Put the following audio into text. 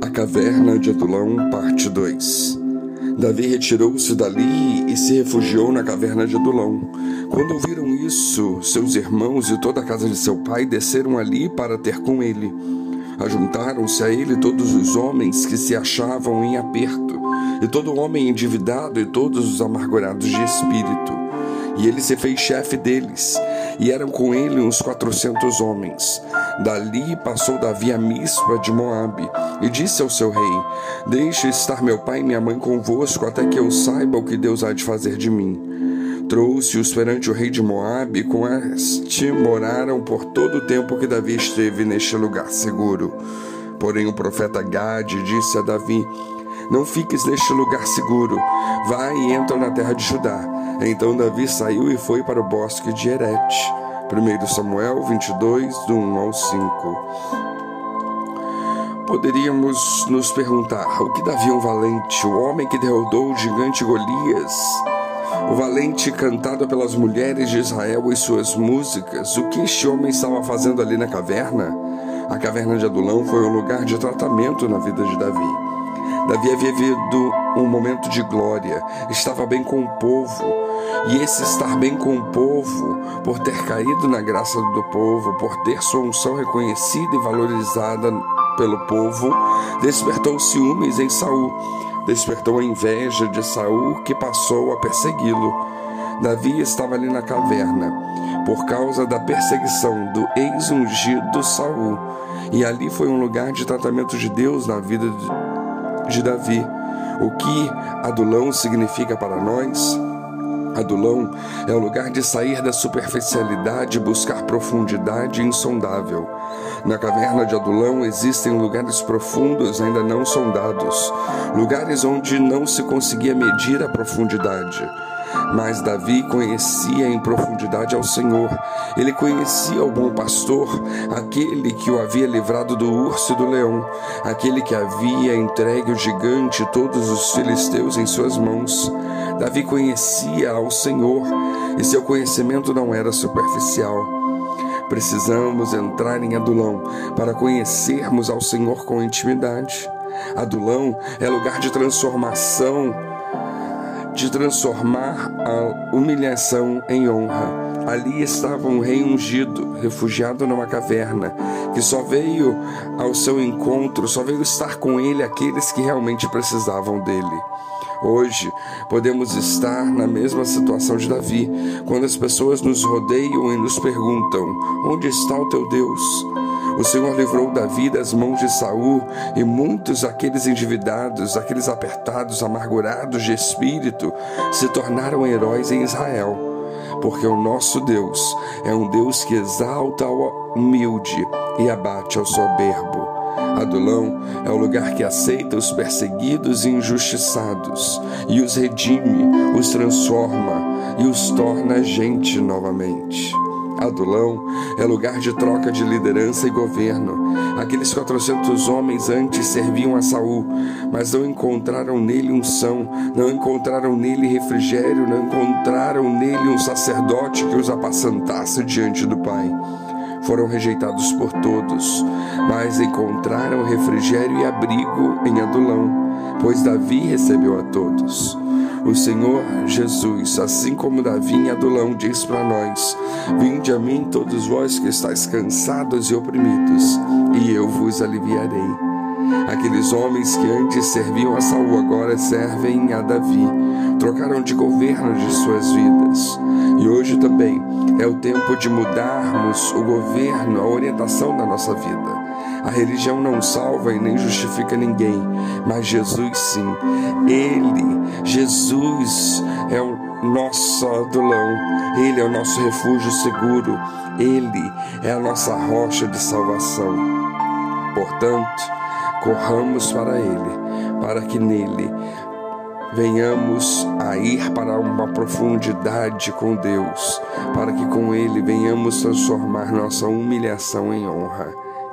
A Caverna de Adulão, parte 2 Davi retirou-se dali e se refugiou na caverna de Adulão. Quando ouviram isso, seus irmãos e toda a casa de seu pai desceram ali para ter com ele. Ajuntaram-se a ele todos os homens que se achavam em aperto, e todo homem endividado e todos os amargurados de espírito. E ele se fez chefe deles, e eram com ele uns quatrocentos homens. Dali passou Davi a Mispa de Moabe e disse ao seu rei: Deixe estar meu pai e minha mãe convosco até que eu saiba o que Deus há de fazer de mim. Trouxe-os perante o rei de Moabe, e com este moraram por todo o tempo que Davi esteve neste lugar seguro. Porém o profeta Gade disse a Davi: Não fiques neste lugar seguro, vai e entra na terra de Judá. Então Davi saiu e foi para o bosque de Herete. 1 Samuel 22, do 1 ao 5. Poderíamos nos perguntar: o que Davi é um valente, o homem que derrotou o gigante Golias, o valente cantado pelas mulheres de Israel e suas músicas, o que este homem estava fazendo ali na caverna? A caverna de Adulão foi um lugar de tratamento na vida de Davi. Davi havia vivido um momento de glória, estava bem com o povo, e esse estar bem com o povo, por ter caído na graça do povo, por ter sua unção reconhecida e valorizada pelo povo, despertou ciúmes em Saul, despertou a inveja de Saul que passou a persegui-lo. Davi estava ali na caverna por causa da perseguição do ex-ungido Saul, e ali foi um lugar de tratamento de Deus na vida de Davi. O que Adulão significa para nós? Adulão é o lugar de sair da superficialidade e buscar profundidade insondável. Na caverna de Adulão existem lugares profundos ainda não sondados, lugares onde não se conseguia medir a profundidade. Mas Davi conhecia em profundidade ao Senhor. Ele conhecia o bom pastor, aquele que o havia livrado do urso e do leão, aquele que havia entregue o gigante e todos os filisteus em suas mãos. Davi conhecia ao Senhor e seu conhecimento não era superficial. Precisamos entrar em Adulão para conhecermos ao Senhor com intimidade. Adulão é lugar de transformação de transformar a humilhação em honra. Ali estava um rei ungido, refugiado numa caverna, que só veio ao seu encontro, só veio estar com ele aqueles que realmente precisavam dele. Hoje podemos estar na mesma situação de Davi, quando as pessoas nos rodeiam e nos perguntam: onde está o teu Deus? O Senhor livrou Davi das mãos de Saul e muitos aqueles endividados, aqueles apertados, amargurados de espírito, se tornaram heróis em Israel. Porque o nosso Deus é um Deus que exalta o humilde e abate ao soberbo. Adulão é o lugar que aceita os perseguidos e injustiçados e os redime, os transforma e os torna gente novamente. Adulão é lugar de troca de liderança e governo. Aqueles 400 homens antes serviam a Saul, mas não encontraram nele unção, não encontraram nele refrigério, não encontraram nele um sacerdote que os apacentasse diante do Pai. Foram rejeitados por todos, mas encontraram refrigério e abrigo em Adulão, pois Davi recebeu a todos. O Senhor Jesus, assim como Davi em Adulão, diz para nós: Vinde a mim, todos vós que estáis cansados e oprimidos, e eu vos aliviarei. Aqueles homens que antes serviam a Saul agora servem a Davi, trocaram de governo de suas vidas. E hoje também é o tempo de mudarmos o governo, a orientação da nossa vida. A religião não salva e nem justifica ninguém, mas Jesus sim. Ele, Jesus, é o nosso adulão, Ele é o nosso refúgio seguro, Ele é a nossa rocha de salvação. Portanto, corramos para Ele, para que nele venhamos a ir para uma profundidade com Deus, para que com Ele venhamos transformar nossa humilhação em honra.